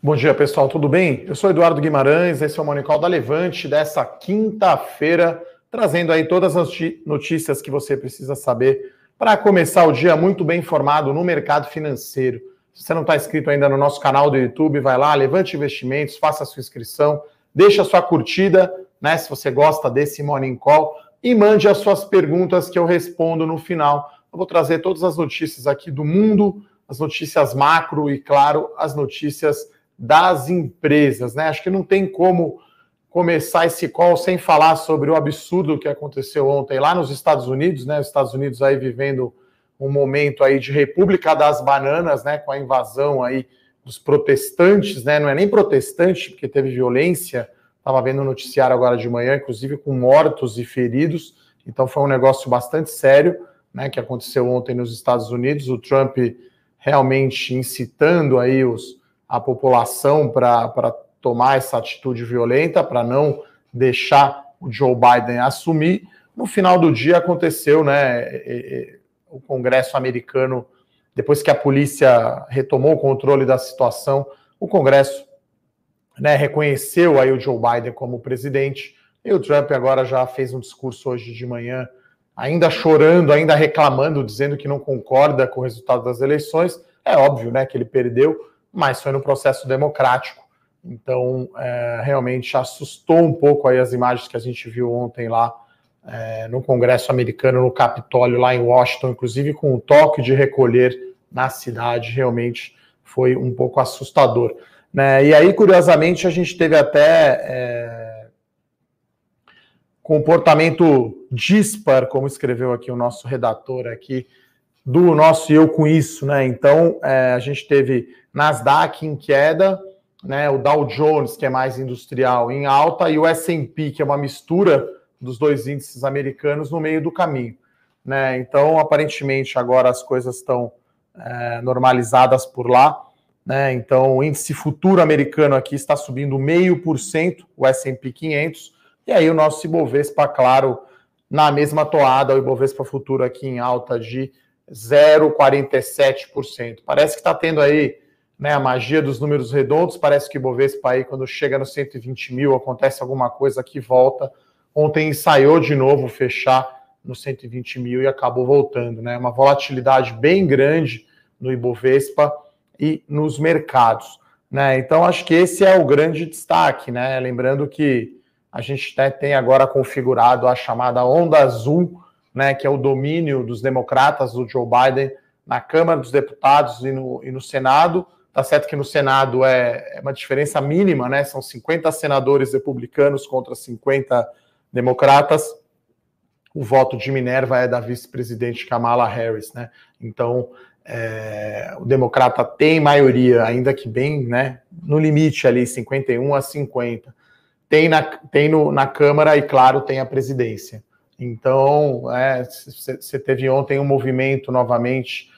Bom dia, pessoal, tudo bem? Eu sou Eduardo Guimarães, esse é o Monicol da Levante dessa quinta-feira, trazendo aí todas as notícias que você precisa saber para começar o dia muito bem informado no mercado financeiro. Se você não está inscrito ainda no nosso canal do YouTube, vai lá, Levante Investimentos, faça a sua inscrição, deixa a sua curtida, né, se você gosta desse Morning Call, e mande as suas perguntas que eu respondo no final. Eu vou trazer todas as notícias aqui do mundo, as notícias macro e, claro, as notícias das empresas, né? Acho que não tem como começar esse call sem falar sobre o absurdo que aconteceu ontem lá nos Estados Unidos, né? Os Estados Unidos aí vivendo um momento aí de República das Bananas, né? Com a invasão aí dos protestantes, né? Não é nem protestante, porque teve violência. Estava vendo o noticiário agora de manhã, inclusive com mortos e feridos. Então foi um negócio bastante sério, né? Que aconteceu ontem nos Estados Unidos. O Trump realmente incitando aí os a população para tomar essa atitude violenta, para não deixar o Joe Biden assumir. No final do dia aconteceu, né? O Congresso americano, depois que a polícia retomou o controle da situação, o Congresso né, reconheceu aí o Joe Biden como presidente. E o Trump agora já fez um discurso hoje de manhã, ainda chorando, ainda reclamando, dizendo que não concorda com o resultado das eleições. É óbvio, né, que ele perdeu, mas foi no processo democrático. Então, é, realmente assustou um pouco aí as imagens que a gente viu ontem lá é, no Congresso americano, no Capitólio, lá em Washington, inclusive com o toque de recolher na cidade, realmente foi um pouco assustador. Né? E aí, curiosamente, a gente teve até é, comportamento dispar, como escreveu aqui o nosso redator aqui, do nosso Eu Com Isso, né? Então, é, a gente teve Nasdaq em queda, né? O Dow Jones, que é mais industrial, em alta, e o S&P, que é uma mistura dos dois índices americanos, no meio do caminho, né? Então, aparentemente, agora as coisas estão é, normalizadas por lá, né? Então, o índice futuro americano aqui está subindo meio por cento, o S&P 500, e aí o nosso Ibovespa, claro, na mesma toada, o Ibovespa futuro aqui em alta de 0,47%. Parece que está tendo aí né, a magia dos números redondos. Parece que o Bovespa aí, quando chega nos 120 mil, acontece alguma coisa que volta. Ontem ensaiou de novo fechar nos 120 mil e acabou voltando. Né? Uma volatilidade bem grande no Ibovespa e nos mercados. Né? Então, acho que esse é o grande destaque. Né? Lembrando que a gente né, tem agora configurado a chamada onda azul né, que é o domínio dos democratas, do Joe Biden, na Câmara dos Deputados e no, e no Senado. Tá certo que no Senado é, é, uma diferença mínima, né? São 50 senadores republicanos contra 50 democratas. O voto de Minerva é da vice-presidente Kamala Harris, né? Então, é, o democrata tem maioria, ainda que bem, né? No limite ali, 51 a 50. Tem na, tem no, na Câmara e, claro, tem a presidência. Então, você é, teve ontem um movimento novamente,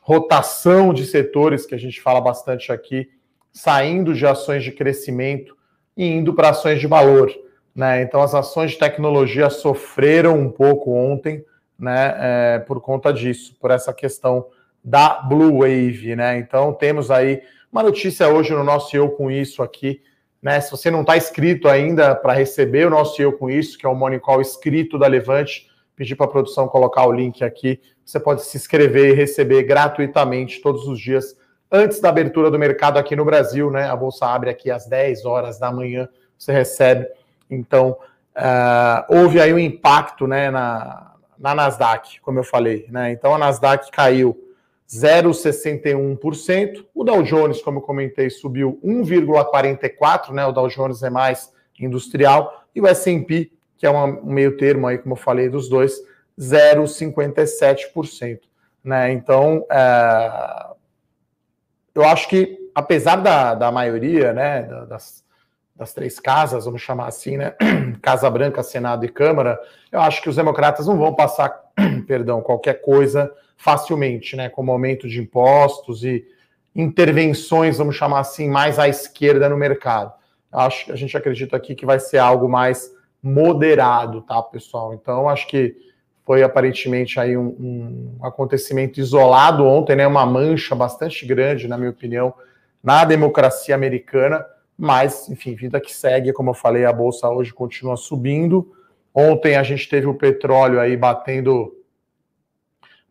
rotação de setores, que a gente fala bastante aqui, saindo de ações de crescimento e indo para ações de valor. Né? Então, as ações de tecnologia sofreram um pouco ontem né, é, por conta disso, por essa questão da Blue Wave. Né? Então, temos aí uma notícia hoje no nosso Eu Com Isso aqui, né? Se você não está inscrito ainda para receber o nosso Eu Com Isso, que é o Morning Call escrito da Levante, pedir para a produção colocar o link aqui. Você pode se inscrever e receber gratuitamente todos os dias antes da abertura do mercado aqui no Brasil, né? A bolsa abre aqui às 10 horas da manhã, você recebe. Então, uh, houve aí um impacto né, na, na Nasdaq, como eu falei. Né? Então, a Nasdaq caiu 0,61%. O Dow Jones, como eu comentei, subiu 1,44%, né? O Dow Jones é mais industrial. E o S&P, que é um meio termo aí, como eu falei, dos dois, 0,57%. Né? Então, é... eu acho que, apesar da, da maioria, né, das, das três casas, vamos chamar assim, né, Casa Branca, Senado e Câmara, eu acho que os democratas não vão passar, perdão, qualquer coisa facilmente, né, como aumento de impostos e intervenções, vamos chamar assim, mais à esquerda no mercado. Acho que a gente acredita aqui que vai ser algo mais moderado, tá, pessoal? Então, acho que foi aparentemente aí um, um acontecimento isolado ontem, né? Uma mancha bastante grande, na minha opinião, na democracia americana, mas, enfim, vida que segue, como eu falei, a bolsa hoje continua subindo. Ontem a gente teve o petróleo aí batendo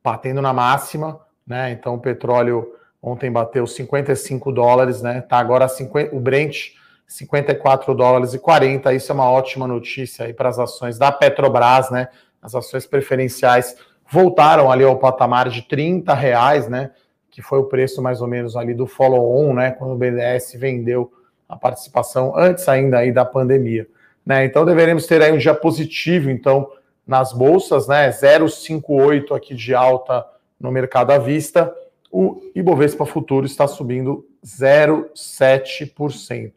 batendo na máxima, né? Então o petróleo ontem bateu 55 dólares, né? Tá agora 50, o Brent 54 dólares e 40. Isso é uma ótima notícia aí para as ações da Petrobras, né? As ações preferenciais voltaram ali ao patamar de 30 reais, né? Que foi o preço mais ou menos ali do follow-on, né? Quando o BDS vendeu a participação antes ainda aí da pandemia, né? Então deveremos ter aí um dia positivo, então, nas bolsas, né? 0,58 aqui de alta no mercado à vista. O Ibovespa Futuro está subindo 0,7%.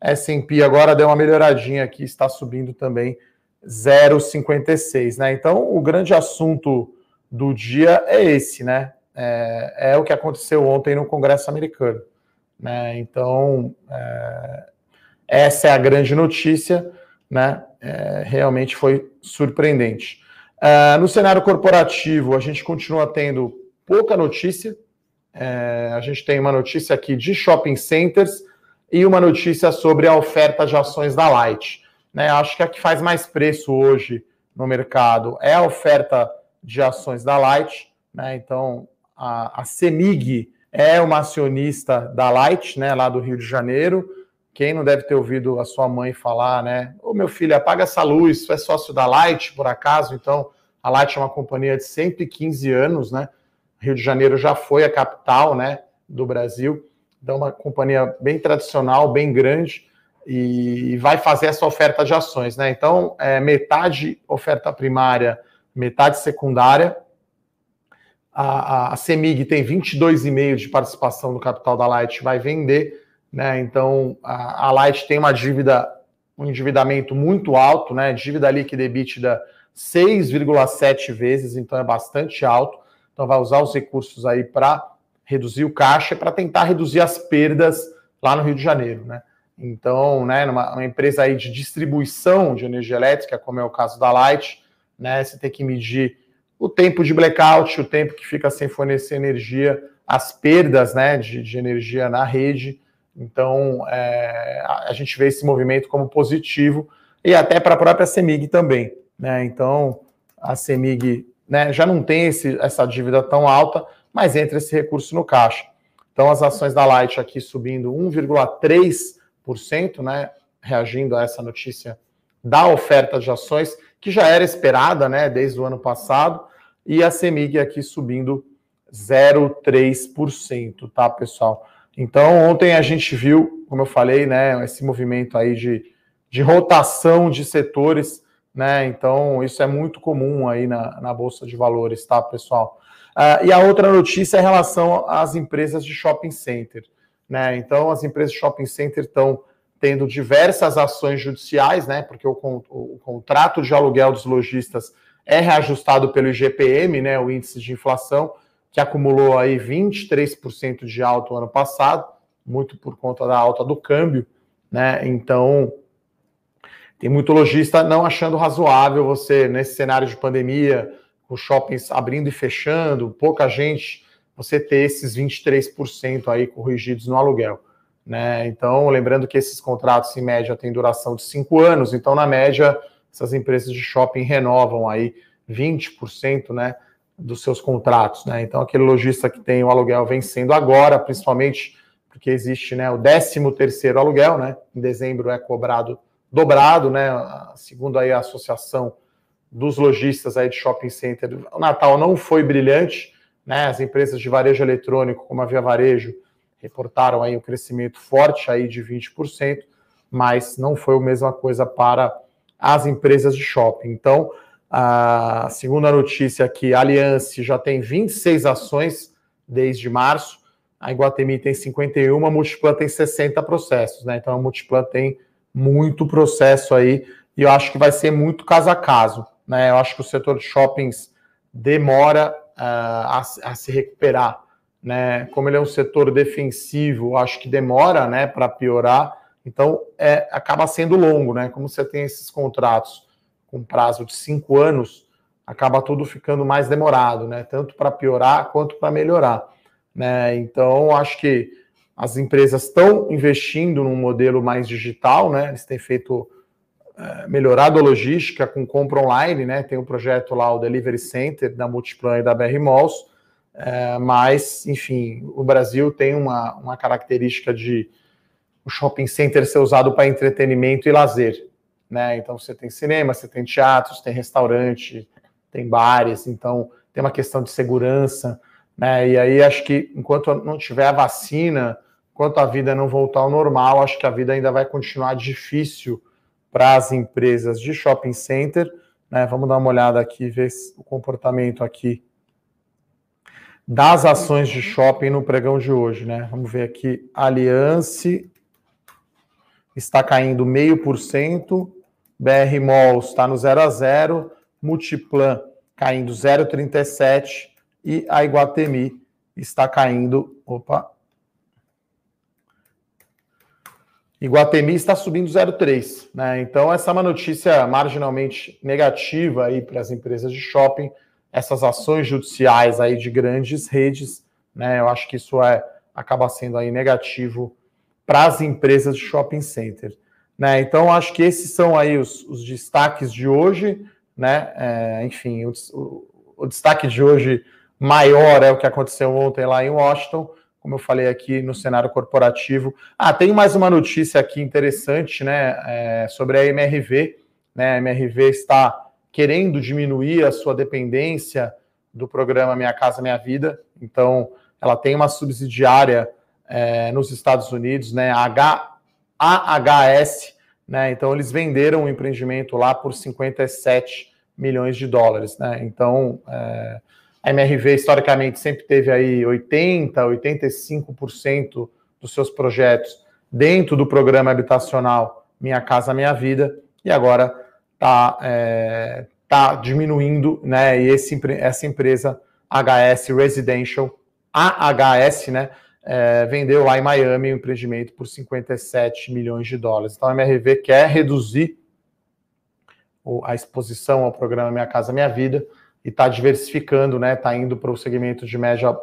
S&P agora deu uma melhoradinha aqui, está subindo também 0,56, né? Então, o grande assunto do dia é esse, né? É, é, o que aconteceu ontem no Congresso americano, né? Então, é, essa é a grande notícia, né? É, realmente foi surpreendente. É, no cenário corporativo, a gente continua tendo pouca notícia. É, a gente tem uma notícia aqui de shopping centers e uma notícia sobre a oferta de ações da Light. Né? Acho que a que faz mais preço hoje no mercado é a oferta de ações da Light. Né? Então, a, a CEMIG é uma acionista da Light, né, lá do Rio de Janeiro. Quem não deve ter ouvido a sua mãe falar, né? Ô meu filho, apaga essa luz, tu é sócio da Light, por acaso? Então, a Light é uma companhia de 115 anos, né? Rio de Janeiro já foi a capital, né, do Brasil. Então, uma companhia bem tradicional, bem grande, e vai fazer essa oferta de ações, né? Então, é, metade oferta primária, metade secundária. A, a, a CEMIG tem 22,5% de participação no capital da Light, vai vender, né? Então, a, a Light tem uma dívida, um endividamento muito alto, né? Dívida líquida EBITDA 6,7 vezes, então é bastante alto. Então, vai usar os recursos aí para reduzir o caixa para tentar reduzir as perdas lá no Rio de Janeiro, né? Então, né, numa empresa aí de distribuição de energia elétrica, como é o caso da Light, né, você tem que medir o tempo de blackout, o tempo que fica sem fornecer energia, as perdas, né, de, de energia na rede. Então, é, a gente vê esse movimento como positivo e até para a própria CEMIG também, né? Então, a CEMIG né, já não tem esse, essa dívida tão alta, mas entra esse recurso no caixa. Então, as ações da Light aqui subindo 1,3%, né, reagindo a essa notícia da oferta de ações, que já era esperada né, desde o ano passado, e a CEMIG aqui subindo 0,3%, tá, pessoal? Então, ontem a gente viu, como eu falei, né, esse movimento aí de, de rotação de setores né? Então, isso é muito comum aí na, na Bolsa de Valores, tá, pessoal? Uh, e a outra notícia é em relação às empresas de shopping center. Né? Então, as empresas de shopping center estão tendo diversas ações judiciais, né? Porque o, o, o, contrato de aluguel dos lojistas é reajustado pelo IGPM, né? O índice de inflação, que acumulou aí 23% de alta no ano passado, muito por conta da alta do câmbio, né? Então, tem muito lojista não achando razoável você, nesse cenário de pandemia, os shoppings abrindo e fechando, pouca gente, você ter esses 23% aí corrigidos no aluguel. Né? Então, lembrando que esses contratos, em média, têm duração de cinco anos, então, na média, essas empresas de shopping renovam aí 20% né, dos seus contratos. Né? Então, aquele lojista que tem o aluguel vencendo agora, principalmente porque existe né, o 13 terceiro aluguel, né? em dezembro é cobrado dobrado, né? Segundo aí a associação dos lojistas aí de shopping center, o Natal não foi brilhante, né? As empresas de varejo eletrônico, como a Via Varejo, reportaram aí um crescimento forte aí de 20%, mas não foi a mesma coisa para as empresas de shopping. Então, a segunda notícia aqui, a Aliança já tem 26 ações desde março, a Iguatemi tem 51, a Multiplan tem 60 processos, né? Então a Multiplan tem muito processo aí e eu acho que vai ser muito caso a caso. Né? Eu acho que o setor de shoppings demora uh, a, a, se recuperar. Né? Como ele é um setor defensivo, acho que demora né, para piorar, então é, acaba sendo longo. Né? Como você tem esses contratos com prazo de cinco anos, acaba tudo ficando mais demorado, né? tanto para piorar quanto para melhorar. Né? Então, acho que as empresas estão investindo num modelo mais digital, né? Eles têm feito é, melhorado a logística com compra online, né? Tem um projeto lá, o Delivery Center da Multiplan e da BR Malls, é, mas, enfim, o Brasil tem uma, uma característica de shopping center ser usado para entretenimento e lazer, né? Então você tem cinema, você tem teatros, tem restaurante, tem bares, então tem uma questão de segurança, né? E aí acho que enquanto não tiver a vacina, enquanto a vida não voltar ao normal, acho que a vida ainda vai continuar difícil para as empresas de shopping center, né? Vamos dar uma olhada aqui, ver o comportamento aqui das ações de shopping no pregão de hoje, né? Vamos ver aqui, Aliança está caindo meio por cento, BR Malls está no 0 a 0, Multiplan caindo 0,37 e a Iguatemi está caindo, opa, Iguatemi está subindo 0,3, né? Então essa é uma notícia marginalmente negativa aí para as empresas de shopping, essas ações judiciais aí de grandes redes, né? Eu acho que isso é acaba sendo aí negativo para as empresas de shopping center. Né? Então, acho que esses são aí os, os destaques de hoje. Né? É, enfim, o, o, o, destaque de hoje maior é o que aconteceu ontem lá em Washington, como eu falei aqui no cenário corporativo. Ah, tem mais uma notícia aqui interessante né, é, sobre a MRV. Né? A MRV está querendo diminuir a sua dependência do programa Minha Casa Minha Vida. Então, ela tem uma subsidiária é, nos Estados Unidos, né? H, AHS, né? Então eles venderam o empreendimento lá por 57 milhões de dólares, né? Então é, a MRV historicamente sempre teve aí 80, 85% dos seus projetos dentro do programa habitacional Minha Casa Minha Vida e agora está é, tá diminuindo, né? E esse, essa empresa HS Residential, AHS, né? É, vendeu lá em Miami um empreendimento por 57 milhões de dólares. Então a MRV quer reduzir a exposição ao programa Minha Casa Minha Vida e está diversificando, né? Está indo para o segmento de média,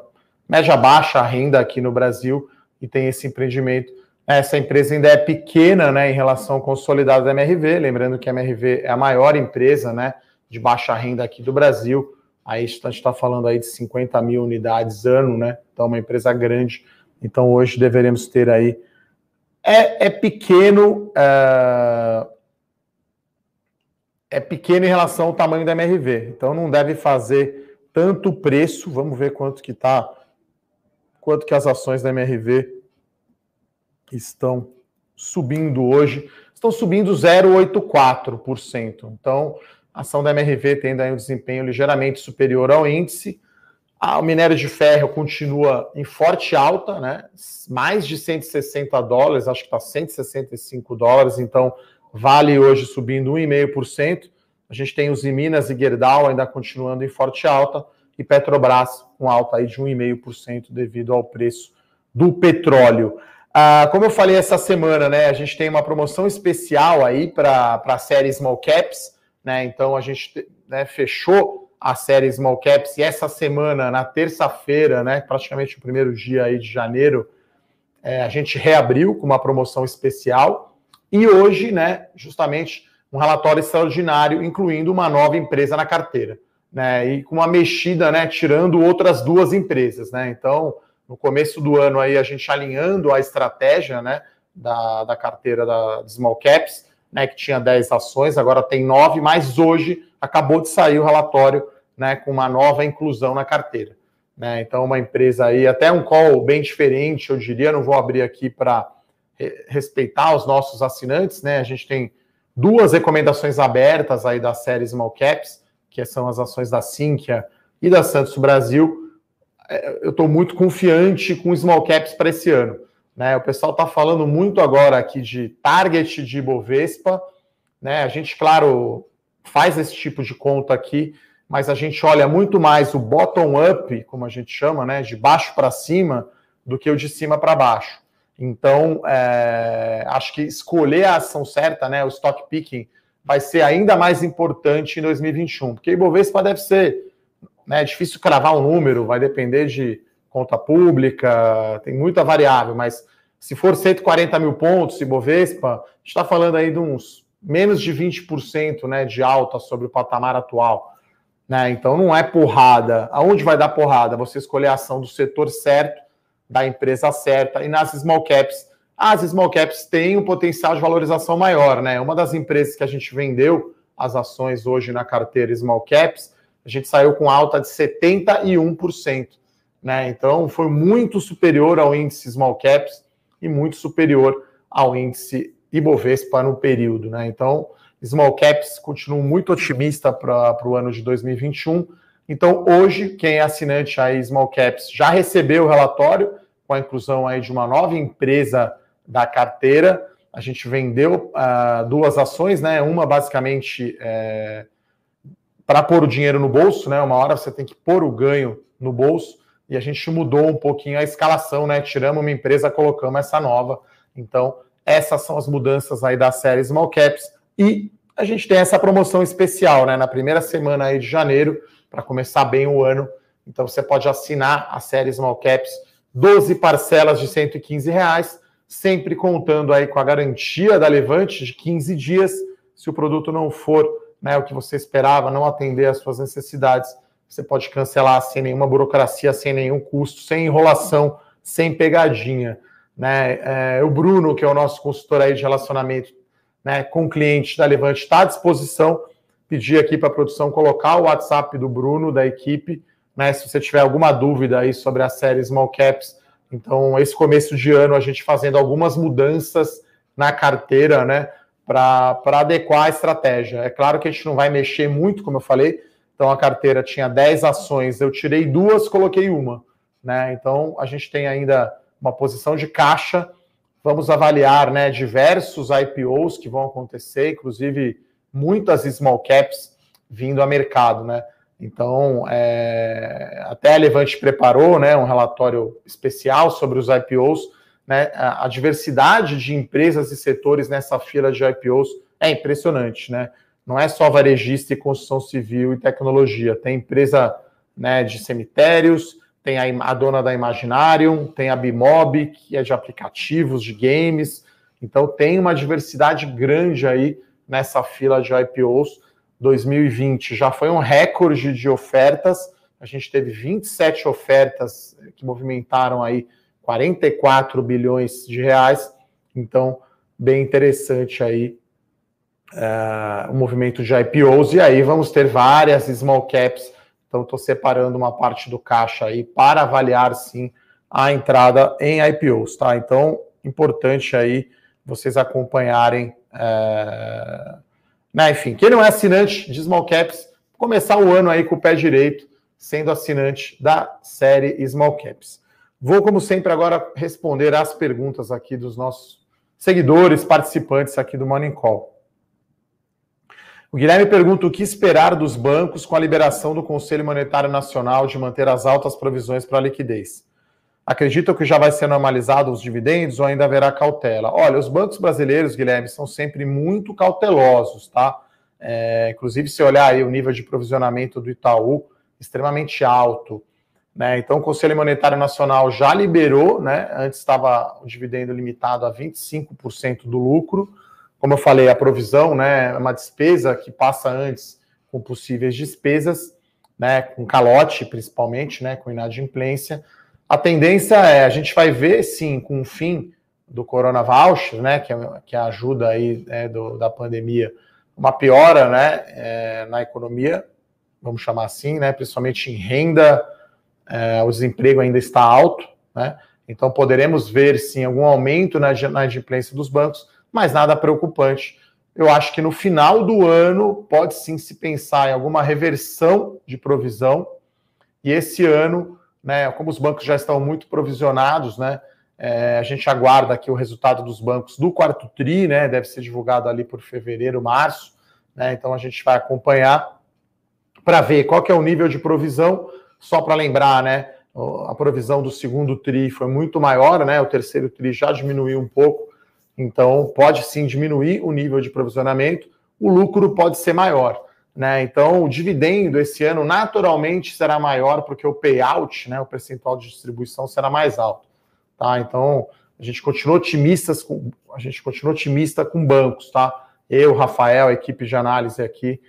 média baixa renda aqui no Brasil e tem esse empreendimento. Essa empresa ainda é pequena, né, em relação ao consolidado da MRV. Lembrando que a MRV é a maior empresa, né, de baixa renda aqui do Brasil. Aí a gente está falando aí de 50 mil unidades ano, né? Então, uma empresa grande. Então, hoje deveremos ter aí. É, é pequeno. É... é pequeno em relação ao tamanho da MRV. Então, não deve fazer tanto preço. Vamos ver quanto que está. Quanto que as ações da MRV estão subindo hoje. Estão subindo 0,84%. Então, a ação da MRV tendo aí um desempenho ligeiramente superior ao índice. o minério de ferro continua em forte alta, né? Mais de 160 dólares, acho que está 165 dólares, então vale hoje subindo 1,5%. A gente tem os Minas e Gerdau ainda continuando em forte alta e Petrobras com alta aí de 1,5% devido ao preço do petróleo. Ah, como eu falei essa semana, né? A gente tem uma promoção especial aí para a série Small Caps né? Então a gente né, fechou a série Small Caps e essa semana, na terça-feira, né, praticamente o primeiro dia aí de janeiro, é, a gente reabriu com uma promoção especial e hoje, né, justamente um relatório extraordinário, incluindo uma nova empresa na carteira, né, e com uma mexida, né, tirando outras duas empresas, né. Então, no começo do ano aí a gente alinhando a estratégia, né, da, da carteira da Small Caps né, que tinha 10 ações, agora tem 9, mas hoje acabou de sair o relatório né, com uma nova inclusão na carteira. Né? Então, uma empresa aí, até um call bem diferente, eu diria, não vou abrir aqui para respeitar os nossos assinantes, né? A gente tem duas recomendações abertas aí da série Small Caps, que são as ações da Sinqia e da Santos Brasil. É, eu estou muito confiante com Small Caps para esse ano. Né? O pessoal está falando muito agora aqui de target de Bovespa. Né? A gente, claro, faz esse tipo de conta aqui, mas a gente olha muito mais o bottom-up, como a gente chama, né? de baixo para cima, do que o de cima para baixo. Então, é, acho que escolher a ação certa, né, o stock picking, vai ser ainda mais importante em 2021, porque Ibovespa deve ser, né, difícil cravar um número, vai depender de conta pública, tem muita variável, mas se for 140 mil pontos, Ibovespa, a gente está falando aí de uns menos de 20% né, de alta sobre o patamar atual. Né? Então não é porrada. Aonde vai dar porrada? Você escolher a ação do setor certo, da empresa certa, e nas small caps. As small caps têm um potencial de valorização maior, né? Uma das empresas que a gente vendeu as ações hoje na carteira small caps, a gente saiu com alta de 71%. Né? Então foi muito superior ao índice small caps e muito superior ao índice Ibovespa no período. Né? Então, small caps continuam muito otimista para o ano de 2021. Então, hoje, quem é assinante aí small caps já recebeu o relatório com a inclusão aí de uma nova empresa da carteira. A gente vendeu uh, duas ações, né? Uma basicamente é, para pôr o dinheiro no bolso, né? Uma hora você tem que pôr o ganho no bolso e a gente mudou um pouquinho a escalação, né? Tiramos uma empresa, colocamos essa nova. Então, essas são as mudanças aí da série Small Caps. E a gente tem essa promoção especial, né? Na primeira semana aí de janeiro, para começar bem o ano. Então, você pode assinar a série Small Caps, 12 parcelas de 115 reais, sempre contando aí com a garantia da Levante de 15 dias. Se o produto não for né, o que você esperava, não atender às suas necessidades, você pode cancelar sem nenhuma burocracia, sem nenhum custo, sem enrolação, sem pegadinha. Né? É, o Bruno, que é o nosso consultor aí de relacionamento né, com cliente da Levante, está à disposição. Pedir aqui para a produção colocar o WhatsApp do Bruno, da equipe, né, se você tiver alguma dúvida aí sobre a série Small Caps. Então, esse começo de ano, a gente fazendo algumas mudanças na carteira, né, para adequar a estratégia. É claro que a gente não vai mexer muito, como eu falei, então a carteira tinha 10 ações, eu tirei duas, coloquei uma. Né? Então a gente tem ainda uma posição de caixa. Vamos avaliar né, diversos IPOs que vão acontecer, inclusive muitas small caps vindo a mercado. Né? Então, é, até a Levante preparou né, um relatório especial sobre os IPOs. Né, a, diversidade de empresas e setores nessa fila de IPOs é impressionante. Né? Não é só varejista e construção civil e tecnologia. Tem empresa né, de cemitérios, tem a, a dona da Imaginarium, tem a Bimob, que é de aplicativos, de games. Então tem uma diversidade grande aí nessa fila de IPOs. 2020 já foi um recorde de ofertas. A gente teve 27 ofertas que movimentaram aí 44 bilhões de reais. Então, bem interessante aí uh, um movimento de IPOs, e aí vamos ter várias small caps. Então, estou separando uma parte do caixa aí para avaliar sim a entrada em IPOs, tá? Então, importante aí vocês acompanharem. Uh, né, enfim, quem não é assinante de small caps, começar o ano aí com o pé direito, sendo assinante da série Small Caps. Vou, como sempre, agora responder às perguntas aqui dos nossos seguidores, participantes aqui do Morning Call. O Guilherme pergunta o que esperar dos bancos com a liberação do Conselho Monetário Nacional de manter as altas provisões para liquidez. Acreditam que já vai ser normalizado os dividendos ou ainda haverá cautela? Olha, os bancos brasileiros, Guilherme, são sempre muito cautelosos, tá? É, inclusive, se olhar aí o nível de provisionamento do Itaú, extremamente alto. Né? Então, o Conselho Monetário Nacional já liberou, né? Antes estava o dividendo limitado a 25% do lucro. Como eu falei, a provisão né, é uma despesa que passa antes com possíveis despesas, né, com calote principalmente, né, com inadimplência. A tendência é, a gente vai ver, sim, com o fim do Corona Voucher, né, que, é, que é a ajuda aí né, do, da pandemia, uma piora né, é, na economia, vamos chamar assim, né, principalmente em renda, é, o desemprego ainda está alto, né, então poderemos ver, sim, algum aumento na, na inadimplência dos bancos, mas nada preocupante. Eu acho que no final do ano pode sim se pensar em alguma reversão de provisão. E esse ano, né, como os bancos já estão muito provisionados, né, é, a gente aguarda aqui o resultado dos bancos do quarto tri, né, deve ser divulgado ali por fevereiro, março. Né, então a gente vai acompanhar para ver qual que é o nível de provisão. Só para lembrar, né, a provisão do segundo tri foi muito maior, né, o terceiro tri já diminuiu um pouco então, pode sim diminuir o nível de provisionamento, o lucro pode ser maior. Né? Então, o dividendo esse ano naturalmente será maior, porque o payout, né, o percentual de distribuição, será mais alto. Tá? Então, a gente continua otimistas com a gente continua otimista com bancos, tá? Eu, Rafael, a equipe de análise aqui,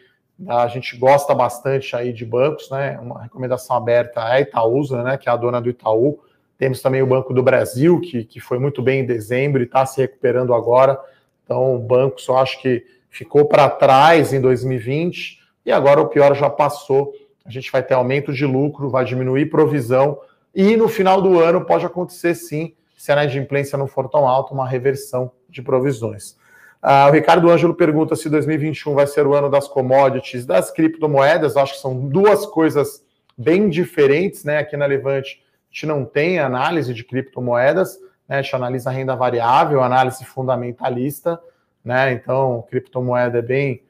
a gente gosta bastante aí de bancos, né? Uma recomendação aberta é a Itaúsa, né? Que é a dona do Itaú. Temos também o Banco do Brasil, que, que foi muito bem em dezembro e está se recuperando agora. Então, o banco só acho que ficou para trás em 2020 e agora o pior já passou. A gente vai ter aumento de lucro, vai diminuir provisão e no final do ano pode acontecer sim, se a inadimplência não for tão alta, uma reversão de provisões. Ah, o Ricardo Ângelo pergunta se 2021 vai ser o ano das commodities, das criptomoedas. Acho que são duas coisas bem diferentes, né? Aqui na Levante a gente não tem análise de criptomoedas, né? A gente analisa renda variável, análise fundamentalista, né? Então, criptomoeda é bem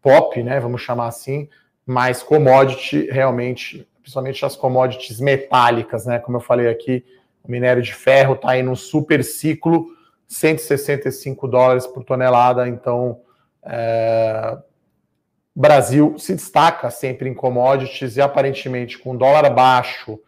pop, né? Vamos chamar assim, mas commodity realmente, principalmente as commodities metálicas, né? Como eu falei aqui, o minério de ferro está aí num super ciclo 165 dólares por tonelada. Então, é, Brasil se destaca sempre em commodities e aparentemente com dólar baixo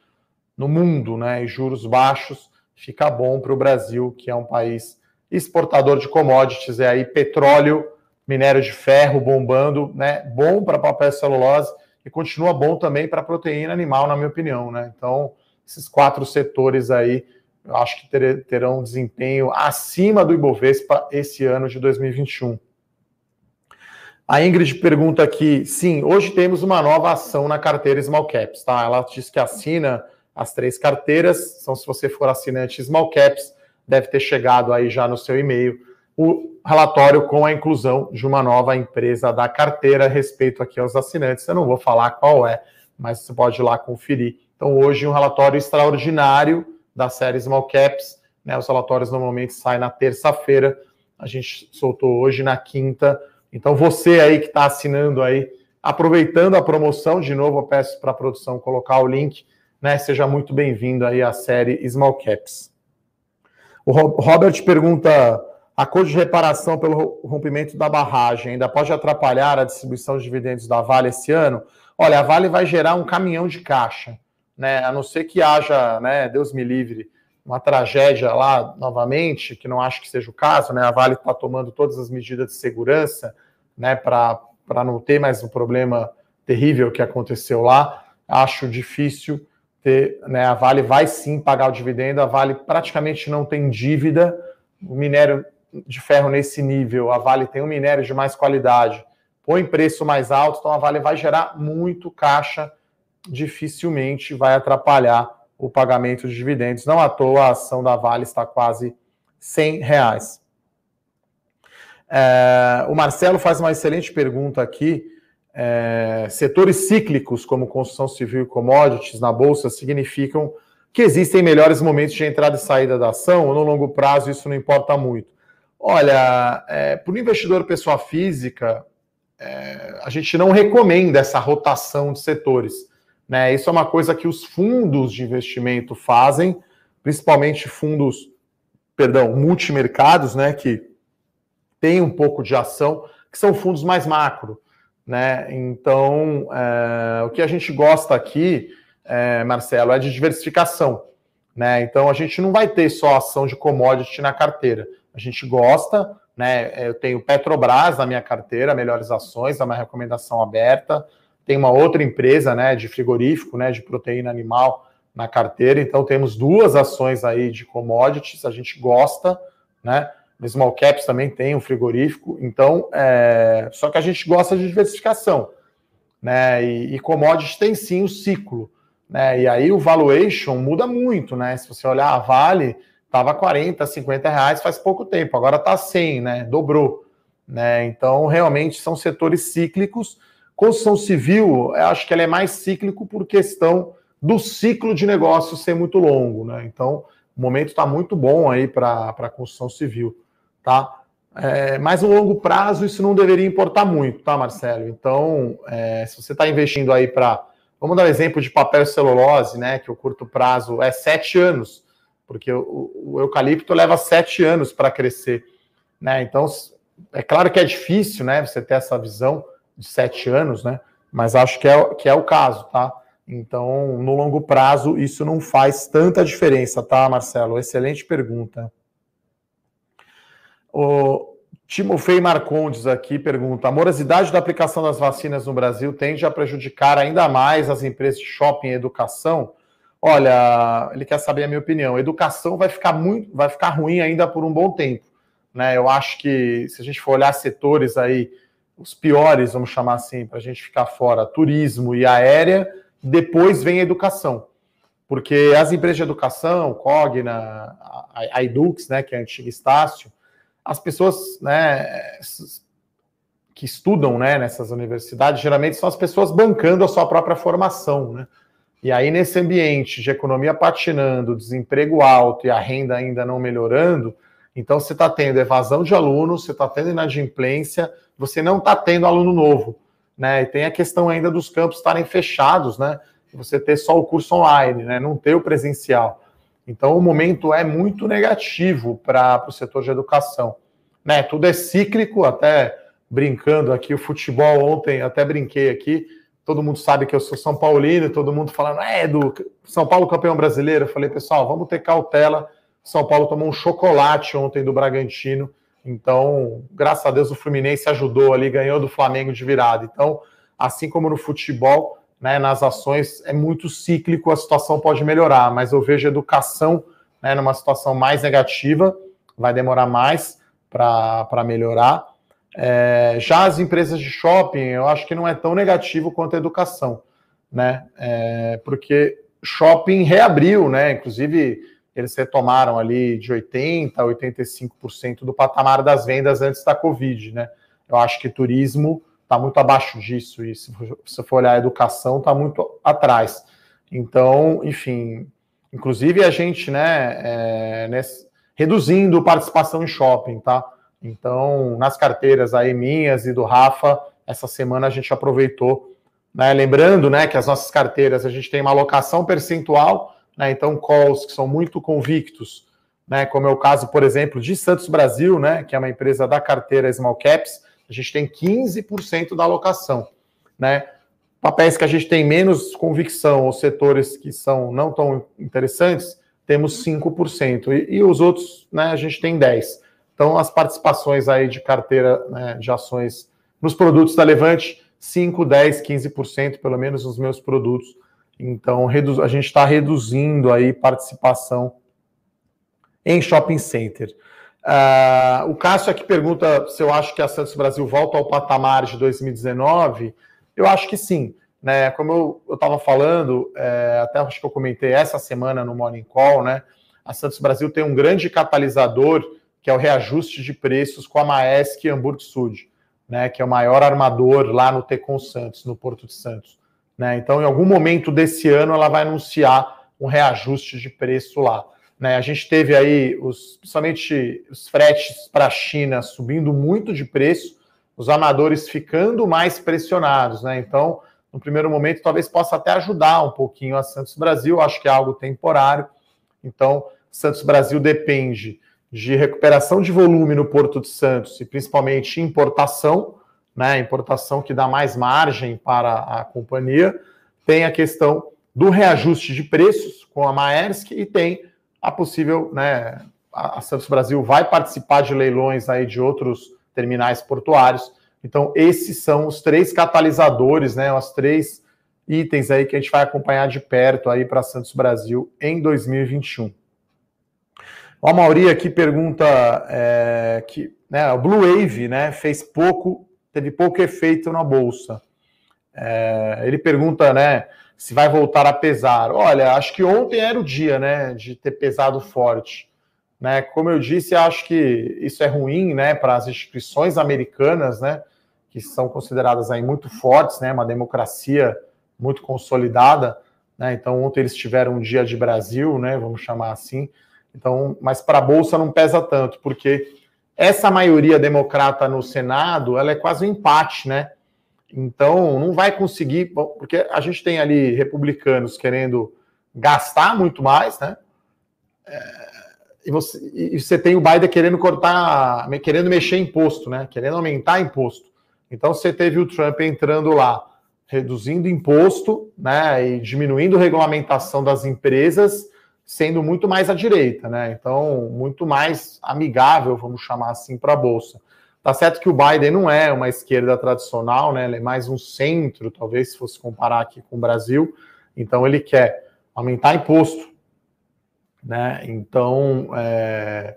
no mundo, né, e juros baixos, fica bom para o Brasil, que é um país exportador de commodities, é aí petróleo, minério de ferro bombando, né, bom para papel e celulose e continua bom também para proteína animal, na minha opinião, né? Então, esses quatro setores aí eu acho que ter, terão desempenho acima do Ibovespa esse ano de 2021. A Ingrid pergunta aqui, sim, hoje temos uma nova ação na carteira Small Caps, tá? Ela diz que assina as três carteiras, então se você for assinante Small Caps, deve ter chegado aí já no seu e-mail o relatório com a inclusão de uma nova empresa da carteira respeito aqui aos assinantes. Eu não vou falar qual é, mas você pode ir lá conferir. Então hoje um relatório extraordinário da série Small Caps. Né, os relatórios normalmente saem na terça-feira. A gente soltou hoje na quinta. Então, você aí que está assinando aí, aproveitando a promoção, de novo, eu peço para a produção colocar o link, né? Seja muito bem-vindo aí à série Small Caps. O Robert pergunta: a cor de reparação pelo rompimento da barragem ainda pode atrapalhar a distribuição de dividendos da Vale esse ano? Olha, a Vale vai gerar um caminhão de caixa né? A não ser que haja, né, Deus me livre, uma tragédia lá novamente, que não acho que seja o caso, né? A Vale está tomando todas as medidas de segurança, né, para não ter mais um problema terrível que aconteceu lá. Acho difícil ter, né? A Vale vai sim pagar o dividendo, a Vale praticamente não tem dívida. O minério de ferro nesse nível, a Vale tem um minério de mais qualidade, põe preço mais alto, então a Vale vai gerar muito caixa dificilmente vai atrapalhar o pagamento de dividendos. Não à toa a ação da Vale está quase 100 reais. É, o Marcelo faz uma excelente pergunta aqui. É, setores cíclicos como construção civil e commodities na bolsa significam que existem melhores momentos de entrada e saída da ação ou no longo prazo isso não importa muito? Olha, é, para o investidor pessoa física, é, a gente não recomenda essa rotação de setores. Né? Isso é uma coisa que os fundos de investimento fazem, principalmente fundos, perdão, multimercados, né, que tem um pouco de ação, que são fundos mais macro. Né? Então, é, o que a gente gosta aqui, é, Marcelo, é de diversificação. Né? Então, a gente não vai ter só ação de commodity na carteira. A gente gosta, né? Eu tenho Petrobras na minha carteira, melhores ações, é uma recomendação aberta tem uma outra empresa, né, de frigorífico, né, de proteína animal na carteira. Então temos duas ações aí de commodities, a gente gosta, né? Small caps também tem um frigorífico. Então, é... só que a gente gosta de diversificação, né? E, e commodities tem sim o ciclo, né? E aí o valuation muda muito, né? Se você olhar a Vale, estava 40, 50 reais faz pouco tempo, agora está 100, né? Dobrou, né? Então, realmente são setores cíclicos Construção civil, eu acho que ela é mais cíclico por questão do ciclo de negócio ser muito longo, né? Então, o momento está muito bom aí para a construção civil, tá? É, mas no longo prazo isso não deveria importar muito, tá, Marcelo? Então, é, se você está investindo aí para. Vamos dar um exemplo de papel celulose, né? Que o curto prazo é sete anos, porque o, o eucalipto leva sete anos para crescer, né? Então, é claro que é difícil, né? Você ter essa visão de sete anos, né? Mas acho que é, que é o caso, tá? Então, no longo prazo, isso não faz tanta diferença, tá, Marcelo? Excelente pergunta. O Timofei Marcondes aqui pergunta: a morosidade da aplicação das vacinas no Brasil tende a prejudicar ainda mais as empresas de shopping e educação? Olha, ele quer saber a minha opinião. Educação vai ficar muito, vai ficar ruim ainda por um bom tempo. Né? Eu acho que se a gente for olhar setores aí, os piores, vamos chamar assim, para a gente ficar fora, turismo e aérea, depois vem a educação. Porque as empresas de educação, Cogna, a, a Edux, né, que é a antiga Estácio, as pessoas né, que estudam né, nessas universidades, geralmente são as pessoas bancando a sua própria formação. Né? E aí, nesse ambiente de economia patinando, desemprego alto e a renda ainda não melhorando, então você está tendo evasão de alunos, você está tendo inadimplência, você não está tendo aluno novo. Né? E tem a questão ainda dos campos estarem fechados, né? Você ter só o curso online, né? Não ter o presencial. Então, o momento é muito negativo para o setor de educação. Né? Tudo é cíclico, até brincando aqui, o futebol ontem, até brinquei aqui, todo mundo sabe que eu sou São Paulino, todo mundo falando, é, do São Paulo campeão brasileiro. Eu falei, pessoal, vamos ter cautela. São Paulo tomou um chocolate ontem do Bragantino. Então, graças a Deus, o Fluminense ajudou ali, ganhou do Flamengo de virada. Então, assim como no futebol, né, nas ações é muito cíclico, a situação pode melhorar, mas eu vejo educação né, numa situação mais negativa, vai demorar mais para melhorar. É, já as empresas de shopping, eu acho que não é tão negativo quanto a educação, né? É, porque shopping reabriu, né? Inclusive, eles retomaram ali de 80% a 85% do patamar das vendas antes da Covid, né? Eu acho que turismo está muito abaixo disso, e se você for olhar a educação, está muito atrás. Então, enfim, inclusive a gente, né, é, reduzindo participação em shopping, tá? Então, nas carteiras aí minhas e do Rafa, essa semana a gente aproveitou, né, lembrando, né, que as nossas carteiras, a gente tem uma alocação percentual, né, então calls que são muito convictos, né, como é o caso, por exemplo, de Santos Brasil, né, que é uma empresa da carteira Small Caps, a gente tem 15% da alocação, né? Papéis que a gente tem menos convicção, ou setores que são não tão interessantes, temos 5%. E, e os outros, né, a gente tem 10%. Então, as participações aí de carteira né, de ações nos produtos da Levante, 5, 10, 15%, pelo menos nos meus produtos. Então, a gente está reduzindo aí participação em shopping center. Uh, o Cássio aqui pergunta se eu acho que a Santos Brasil volta ao patamar de 2019. Eu acho que sim. Né? Como eu estava falando, é, até acho que eu comentei essa semana no Morning Call, né? A Santos Brasil tem um grande catalisador, que é o reajuste de preços com a Maersk Hamburg Sud, né? Que é o maior armador lá no Tecon Santos, no Porto de Santos. Né? Então, em algum momento desse ano, ela vai anunciar um reajuste de preço lá. Né? A gente teve aí, os, principalmente os fretes para a China subindo muito de preço, os amadores ficando mais pressionados. Né? Então, no primeiro momento, talvez possa até ajudar um pouquinho a Santos Brasil, acho que é algo temporário. Então, Santos Brasil depende de recuperação de volume no Porto de Santos e principalmente importação, né? Importação que dá mais margem para a companhia. Tem a questão do reajuste de preços com a Maersk e tem a possível, né, a Santos Brasil vai participar de leilões aí de outros terminais portuários. Então, esses são os três catalisadores, né, os três itens aí que a gente vai acompanhar de perto aí para Santos Brasil em 2021. O Mauri aqui pergunta é, que né, o Blue Wave né, fez pouco, teve pouco efeito na bolsa. É, ele pergunta, né, se vai voltar a pesar. Olha, acho que ontem era o dia, né, de ter pesado forte. Né? Como eu disse, acho que isso é ruim, né, para as instituições americanas, né, que são consideradas aí muito fortes, né, uma democracia muito consolidada, né? Então ontem eles tiveram um dia de Brasil, né, vamos chamar assim. Então, mas para a bolsa não pesa tanto, porque essa maioria democrata no Senado, ela é quase um empate, né? Então, não vai conseguir, porque a gente tem ali republicanos querendo gastar muito mais, né? É, e, você, e você tem o Biden querendo cortar, querendo mexer imposto, né? Querendo aumentar imposto. Então você teve o Trump entrando lá, reduzindo imposto, né, e diminuindo regulamentação das empresas, sendo muito mais à direita, né? Então, muito mais amigável, vamos chamar assim, para a bolsa. Tá certo que o Biden não é uma esquerda tradicional, né? Ele é mais um centro, talvez se fosse comparar aqui com o Brasil. Então ele quer aumentar imposto, né? Então é,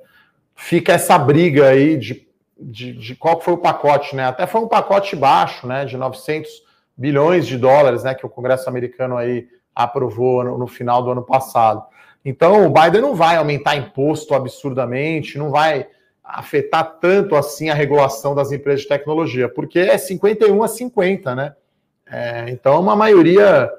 fica essa briga aí de, de, de, qual foi o pacote, né? Até foi um pacote baixo, né? De 900 bilhões de dólares, né? Que o Congresso americano aí aprovou no, no final do ano passado. Então o Biden não vai aumentar imposto absurdamente, não vai afetar tanto assim a regulação das empresas de tecnologia, porque é 51 a 50, né? É, então, é uma maioria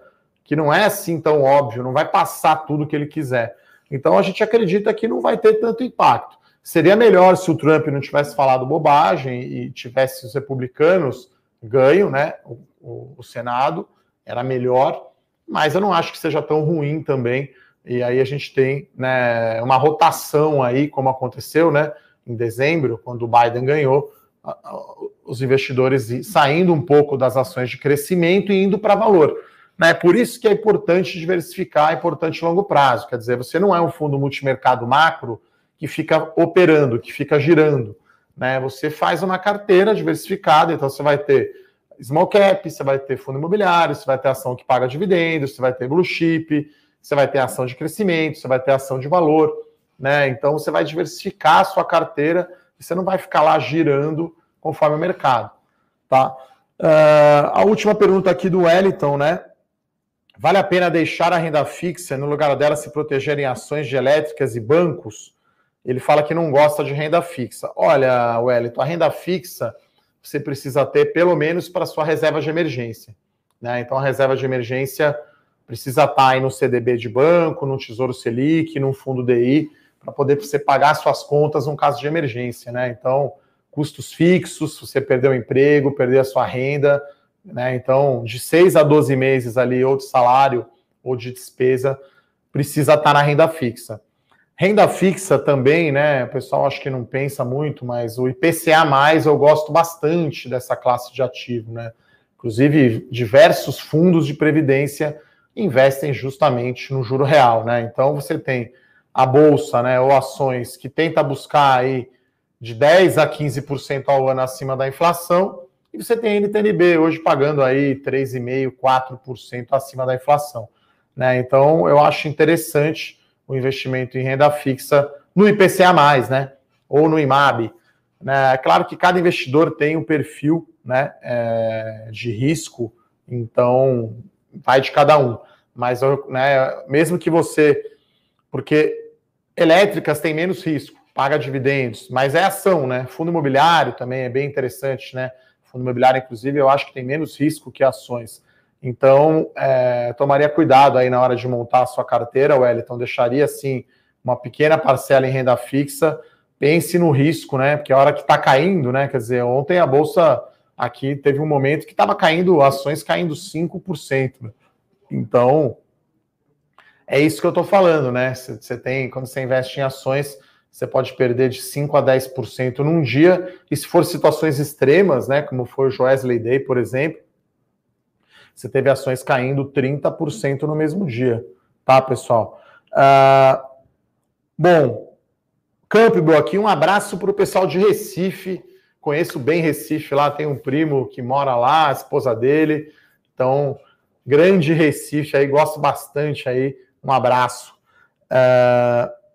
que não é assim tão óbvio, não vai passar tudo que ele quiser. Então, a gente acredita que não vai ter tanto impacto. Seria melhor se o Trump não tivesse falado bobagem e tivesse os republicanos ganho, né? O, o, o Senado era melhor, mas eu não acho que seja tão ruim também. E aí a gente tem né, uma rotação aí, como aconteceu, né? Em dezembro, quando o Biden ganhou, os investidores saindo um pouco das ações de crescimento e indo para valor. Né? Por isso que é importante diversificar, é importante longo prazo. Quer dizer, você não é um fundo multimercado macro que fica operando, que fica girando. Né? Você faz uma carteira diversificada, então você vai ter small cap, você vai ter fundo imobiliário, você vai ter ação que paga dividendos, você vai ter blue chip, você vai ter ação de crescimento, você vai ter ação de valor né? Então você vai diversificar a sua carteira e você não vai ficar lá girando conforme o mercado, tá? Uh, a última pergunta aqui do Wellington, né? Vale a pena deixar a renda fixa no lugar dela se proteger em ações de elétricas e bancos? Ele fala que não gosta de renda fixa. Olha, Wellington, a renda fixa você precisa ter pelo menos para sua reserva de emergência. Né? Então a reserva de emergência precisa estar aí no CDB de banco, no Tesouro Selic, num fundo DI para poder você pagar suas contas num caso de emergência, né? Então, custos fixos, você perdeu o emprego, perder a sua renda, né? Então, de seis a 12 meses ali, ou de salário ou de despesa, precisa estar na renda fixa. Renda fixa também, né? O pessoal acho que não pensa muito, mas o IPCA eu gosto bastante dessa classe de ativo, né? Inclusive, diversos fundos de previdência investem justamente no juro real, né? Então você tem a bolsa, né, ou ações que tenta buscar aí de 10 a 15% ao ano acima da inflação, e você tem NTNB hoje pagando aí 3,5%, 4% acima da inflação. Né? Então, eu acho interessante o investimento em renda fixa no IPCA, né? ou no IMAB. Né? É claro que cada investidor tem um perfil né, é, de risco, então vai de cada um. Mas né, mesmo que você. Porque Elétricas têm menos risco, paga dividendos, mas é ação, né? Fundo imobiliário também é bem interessante, né? Fundo imobiliário, inclusive, eu acho que tem menos risco que ações. Então, é, tomaria cuidado aí na hora de montar a sua carteira, Wellington. Deixaria, assim, uma pequena parcela em renda fixa. Pense no risco, né? Porque a hora que está caindo, né? Quer dizer, ontem a Bolsa aqui teve um momento que estava caindo, ações caindo 5%. Né? Então, é isso que eu estou falando, né? Você tem, quando você investe em ações, você pode perder de 5 a 10% num dia, e se for situações extremas, né, como foi o Joesley Day, por exemplo, você teve ações caindo 30% no mesmo dia, tá, pessoal? Uh, bom, Campbell aqui, um abraço para o pessoal de Recife, conheço bem Recife lá, tem um primo que mora lá, a esposa dele, então, grande Recife aí, gosto bastante aí um abraço.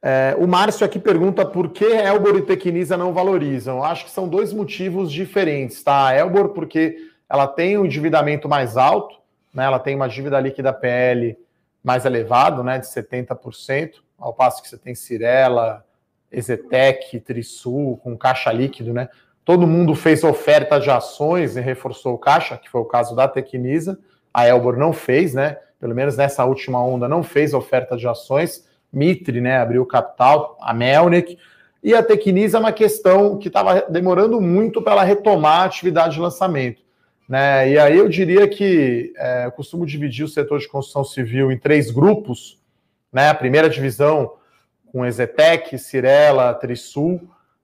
É, o Márcio aqui pergunta por que Elbor e Tecnisa não valorizam. Acho que são dois motivos diferentes, tá? A Elbor, porque ela tem um endividamento mais alto, né? ela tem uma dívida líquida PL mais elevado, né? de 70%, ao passo que você tem Cirela, Ezetec, Trisul, com caixa líquido, né? Todo mundo fez oferta de ações e reforçou o caixa, que foi o caso da Tecnisa. A Elbor não fez, né? Pelo menos nessa última onda, não fez oferta de ações. Mitre, né, abriu capital, a Melnick. E a Tecnisa é uma questão que estava demorando muito para ela retomar a atividade de lançamento. Né? E aí eu diria que é, eu costumo dividir o setor de construção civil em três grupos. Né? A primeira divisão com Exetec, Cirela, Trisul.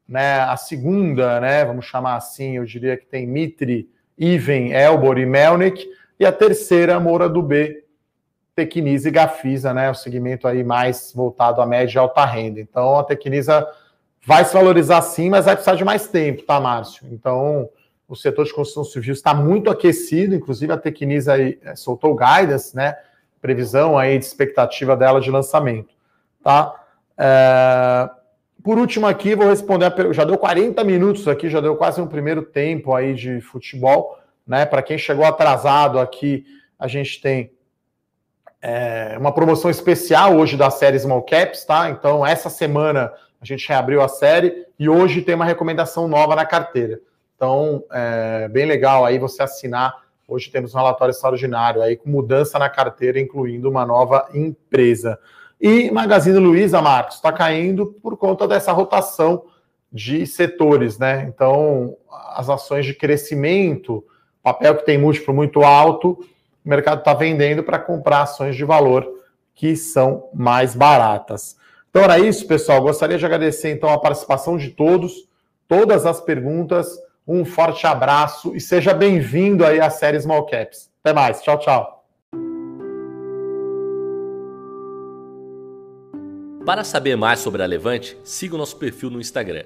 Né? A segunda, né, vamos chamar assim, eu diria que tem Mitre Iven, Elbor e Melnick. E a terceira, Moura do B, Tecnisa e Gafisa, né? O segmento aí mais voltado à média e alta renda. Então a Tecnisa vai se valorizar sim, mas vai precisar de mais tempo, tá, Márcio? Então o setor de construção civil está muito aquecido, inclusive a Tecnisa aí, é, soltou guidance, né? Previsão aí de expectativa dela de lançamento, tá? É... Por último aqui, vou responder a já deu 40 minutos aqui, já deu quase um primeiro tempo aí de futebol, né? Para quem chegou atrasado aqui, a gente tem é, uma promoção especial hoje da série Small Caps, tá? Então, essa semana a gente reabriu a série e hoje tem uma recomendação nova na carteira. Então, é bem legal aí você assinar. Hoje temos um relatório extraordinário aí com mudança na carteira, incluindo uma nova empresa. E Magazine Luiza, Marcos, está caindo por conta dessa rotação de setores, né? Então, as ações de crescimento, papel que tem múltiplo muito alto, o mercado está vendendo para comprar ações de valor que são mais baratas. Então era isso, pessoal. Gostaria de agradecer então a participação de todos, todas as perguntas. Um forte abraço e seja bem-vindo aí à série Small Caps. Até mais. Tchau, tchau. Para saber mais sobre a Levante, siga o nosso perfil no Instagram